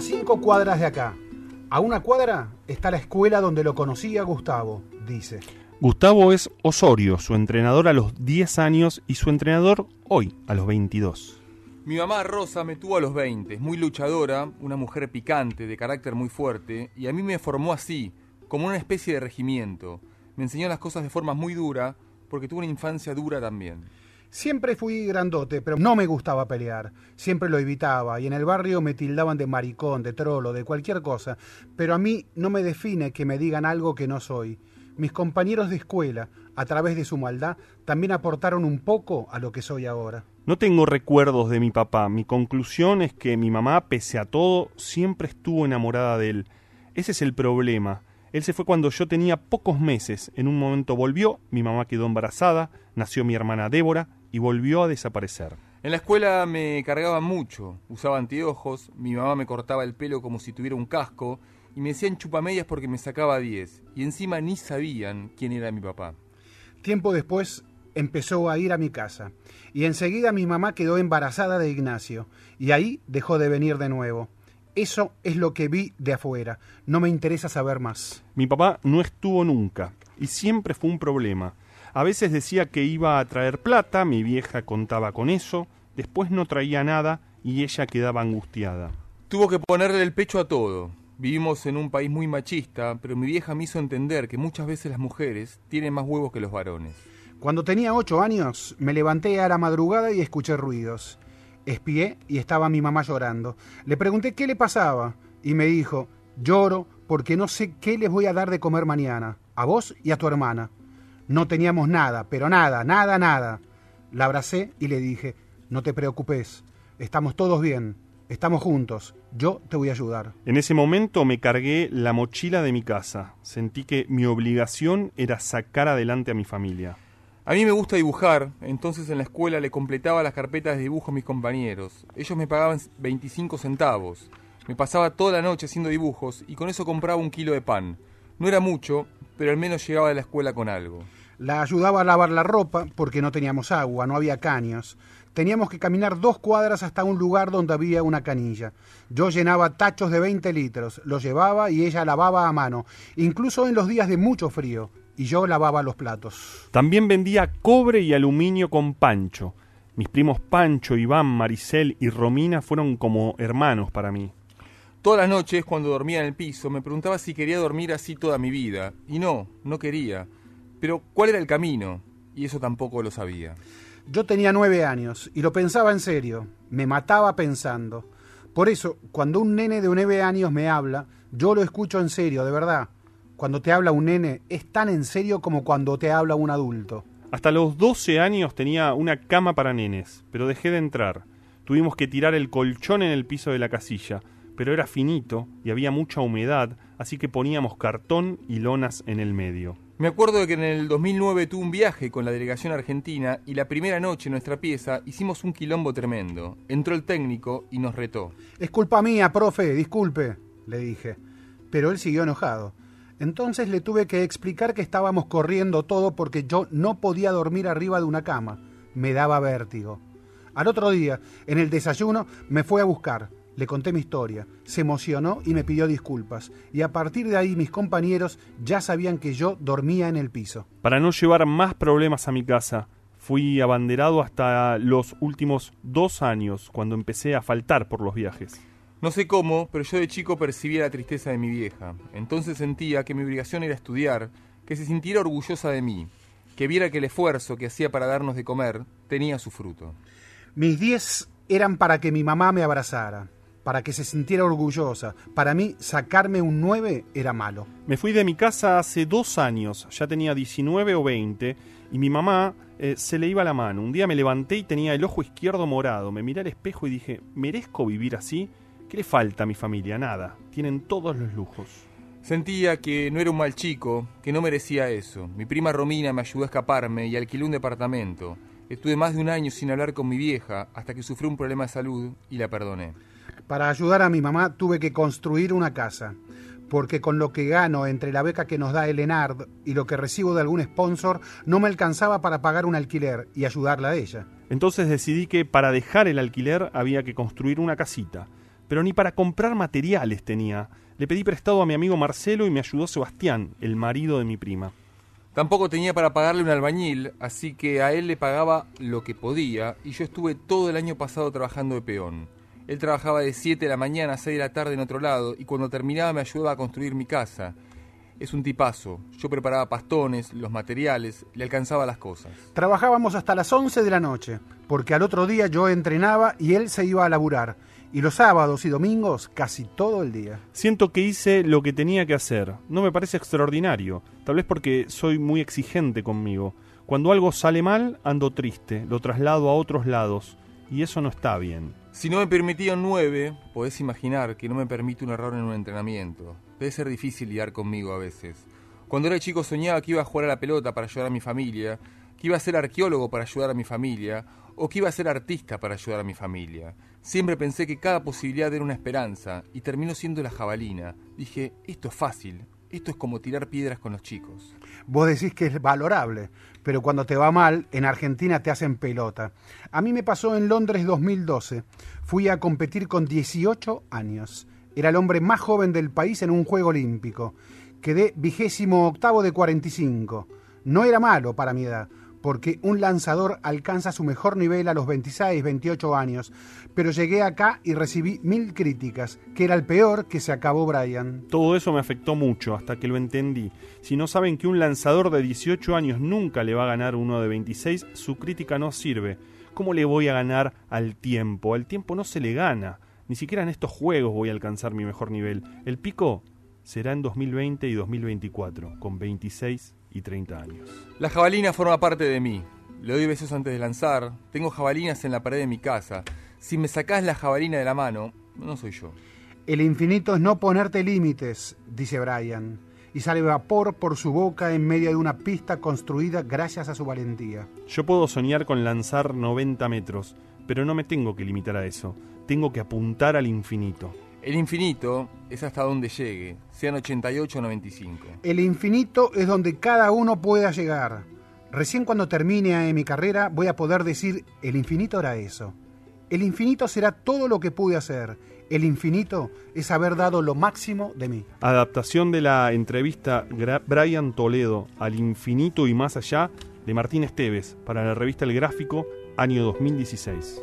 a cinco cuadras de acá. A una cuadra está la escuela donde lo conocí a Gustavo, dice. Gustavo es Osorio, su entrenador a los 10 años y su entrenador hoy, a los 22. Mi mamá Rosa me tuvo a los 20, muy luchadora, una mujer picante, de carácter muy fuerte, y a mí me formó así, como una especie de regimiento. Me enseñó las cosas de forma muy dura, porque tuve una infancia dura también. Siempre fui grandote, pero no me gustaba pelear. Siempre lo evitaba y en el barrio me tildaban de maricón, de trolo, de cualquier cosa. Pero a mí no me define que me digan algo que no soy. Mis compañeros de escuela, a través de su maldad, también aportaron un poco a lo que soy ahora. No tengo recuerdos de mi papá. Mi conclusión es que mi mamá, pese a todo, siempre estuvo enamorada de él. Ese es el problema. Él se fue cuando yo tenía pocos meses. En un momento volvió, mi mamá quedó embarazada, nació mi hermana Débora y volvió a desaparecer. En la escuela me cargaban mucho, usaba anteojos, mi mamá me cortaba el pelo como si tuviera un casco y me decían chupamedias porque me sacaba 10 y encima ni sabían quién era mi papá. Tiempo después empezó a ir a mi casa y enseguida mi mamá quedó embarazada de Ignacio y ahí dejó de venir de nuevo. Eso es lo que vi de afuera. No me interesa saber más. Mi papá no estuvo nunca y siempre fue un problema. A veces decía que iba a traer plata, mi vieja contaba con eso, después no traía nada y ella quedaba angustiada. Tuvo que ponerle el pecho a todo. Vivimos en un país muy machista, pero mi vieja me hizo entender que muchas veces las mujeres tienen más huevos que los varones. Cuando tenía ocho años, me levanté a la madrugada y escuché ruidos. Espié y estaba mi mamá llorando. Le pregunté qué le pasaba y me dijo, lloro porque no sé qué les voy a dar de comer mañana, a vos y a tu hermana. No teníamos nada, pero nada, nada, nada. La abracé y le dije, no te preocupes, estamos todos bien, estamos juntos, yo te voy a ayudar. En ese momento me cargué la mochila de mi casa. Sentí que mi obligación era sacar adelante a mi familia. A mí me gusta dibujar, entonces en la escuela le completaba las carpetas de dibujo a mis compañeros. Ellos me pagaban 25 centavos. Me pasaba toda la noche haciendo dibujos y con eso compraba un kilo de pan. No era mucho, pero al menos llegaba de la escuela con algo. La ayudaba a lavar la ropa porque no teníamos agua, no había caños. Teníamos que caminar dos cuadras hasta un lugar donde había una canilla. Yo llenaba tachos de 20 litros, los llevaba y ella lavaba a mano, incluso en los días de mucho frío, y yo lavaba los platos. También vendía cobre y aluminio con Pancho. Mis primos Pancho, Iván, Maricel y Romina fueron como hermanos para mí. Todas las noches, cuando dormía en el piso, me preguntaba si quería dormir así toda mi vida. Y no, no quería. Pero ¿cuál era el camino? Y eso tampoco lo sabía. Yo tenía nueve años y lo pensaba en serio, me mataba pensando. Por eso, cuando un nene de nueve años me habla, yo lo escucho en serio, de verdad. Cuando te habla un nene es tan en serio como cuando te habla un adulto. Hasta los 12 años tenía una cama para nenes, pero dejé de entrar. Tuvimos que tirar el colchón en el piso de la casilla, pero era finito y había mucha humedad, así que poníamos cartón y lonas en el medio. Me acuerdo de que en el 2009 tuve un viaje con la delegación argentina y la primera noche en nuestra pieza hicimos un quilombo tremendo. Entró el técnico y nos retó. Es culpa mía, profe, disculpe, le dije. Pero él siguió enojado. Entonces le tuve que explicar que estábamos corriendo todo porque yo no podía dormir arriba de una cama. Me daba vértigo. Al otro día, en el desayuno, me fue a buscar. Le conté mi historia, se emocionó y me pidió disculpas, y a partir de ahí mis compañeros ya sabían que yo dormía en el piso. Para no llevar más problemas a mi casa, fui abanderado hasta los últimos dos años, cuando empecé a faltar por los viajes. No sé cómo, pero yo de chico percibía la tristeza de mi vieja. Entonces sentía que mi obligación era estudiar, que se sintiera orgullosa de mí, que viera que el esfuerzo que hacía para darnos de comer tenía su fruto. Mis diez eran para que mi mamá me abrazara para que se sintiera orgullosa. Para mí, sacarme un 9 era malo. Me fui de mi casa hace dos años, ya tenía 19 o 20, y mi mamá eh, se le iba la mano. Un día me levanté y tenía el ojo izquierdo morado. Me miré al espejo y dije, ¿merezco vivir así? ¿Qué le falta a mi familia? Nada. Tienen todos los lujos. Sentía que no era un mal chico, que no merecía eso. Mi prima Romina me ayudó a escaparme y alquiló un departamento. Estuve más de un año sin hablar con mi vieja hasta que sufrió un problema de salud y la perdoné. Para ayudar a mi mamá tuve que construir una casa, porque con lo que gano entre la beca que nos da el ENARD y lo que recibo de algún sponsor, no me alcanzaba para pagar un alquiler y ayudarla a ella. Entonces decidí que para dejar el alquiler había que construir una casita. Pero ni para comprar materiales tenía. Le pedí prestado a mi amigo Marcelo y me ayudó Sebastián, el marido de mi prima. Tampoco tenía para pagarle un albañil, así que a él le pagaba lo que podía y yo estuve todo el año pasado trabajando de peón. Él trabajaba de 7 de la mañana a 6 de la tarde en otro lado y cuando terminaba me ayudaba a construir mi casa. Es un tipazo. Yo preparaba pastones, los materiales, le alcanzaba las cosas. Trabajábamos hasta las 11 de la noche, porque al otro día yo entrenaba y él se iba a laburar. Y los sábados y domingos casi todo el día. Siento que hice lo que tenía que hacer. No me parece extraordinario. Tal vez porque soy muy exigente conmigo. Cuando algo sale mal, ando triste. Lo traslado a otros lados. Y eso no está bien. Si no me permitía un 9, podés imaginar que no me permite un error en un entrenamiento. Debe ser difícil lidiar conmigo a veces. Cuando era chico soñaba que iba a jugar a la pelota para ayudar a mi familia, que iba a ser arqueólogo para ayudar a mi familia, o que iba a ser artista para ayudar a mi familia. Siempre pensé que cada posibilidad era una esperanza, y terminó siendo la jabalina. Dije, esto es fácil, esto es como tirar piedras con los chicos. Vos decís que es valorable, pero cuando te va mal, en Argentina te hacen pelota. A mí me pasó en Londres 2012. Fui a competir con 18 años. Era el hombre más joven del país en un juego olímpico. Quedé vigésimo octavo de 45. No era malo para mi edad, porque un lanzador alcanza su mejor nivel a los 26, 28 años, pero llegué acá y recibí mil críticas, que era el peor que se acabó Brian. Todo eso me afectó mucho hasta que lo entendí. Si no saben que un lanzador de 18 años nunca le va a ganar uno de 26, su crítica no sirve. ¿Cómo le voy a ganar al tiempo? Al tiempo no se le gana. Ni siquiera en estos juegos voy a alcanzar mi mejor nivel. El pico será en 2020 y 2024, con 26 y 30 años. La jabalina forma parte de mí. Le doy besos antes de lanzar. Tengo jabalinas en la pared de mi casa. Si me sacás la jabalina de la mano, no soy yo. El infinito es no ponerte límites, dice Brian, y sale vapor por su boca en medio de una pista construida gracias a su valentía. Yo puedo soñar con lanzar 90 metros, pero no me tengo que limitar a eso. Tengo que apuntar al infinito. El infinito es hasta donde llegue, sean 88 o 95. El infinito es donde cada uno pueda llegar. Recién cuando termine mi carrera voy a poder decir, el infinito era eso. El infinito será todo lo que pude hacer. El infinito es haber dado lo máximo de mí. Adaptación de la entrevista Gra- Brian Toledo al infinito y más allá de Martín Esteves para la revista El Gráfico, año 2016.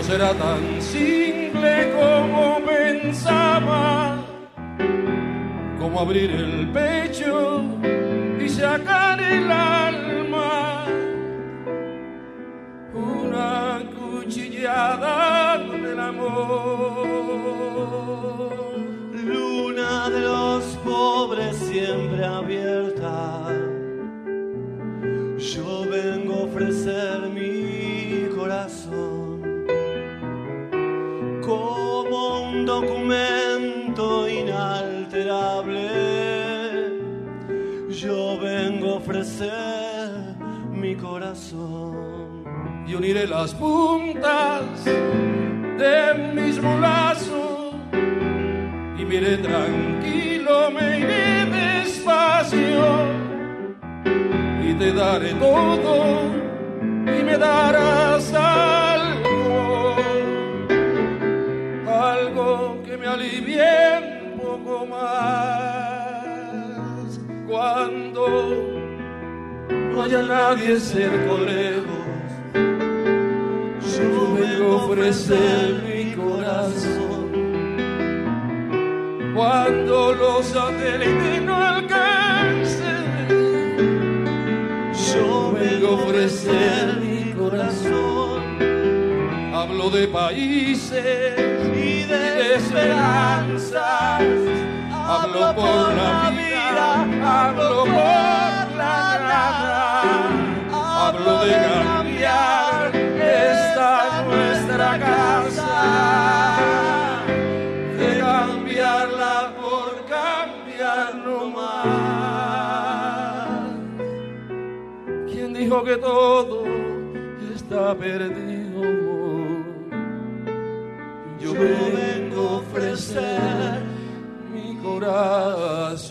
No será tan simple como pensaba, como abrir el pecho uniré las puntas de mis brazos y me tranquilo, me iré despacio y te daré todo y me darás algo, algo que me alivie un poco más cuando no haya nadie cerca o lejos. Yo vengo a ofrecer mi corazón. Cuando los satélites no alcancen, yo vengo a ofrecer mi corazón. Hablo de países y de esperanzas. Hablo por la vida hablo por la nada, hablo de cambiar nuestra casa, de cambiarla por cambiar no más. ¿Quién dijo que todo está perdido? Yo vengo a ofrecer mi corazón.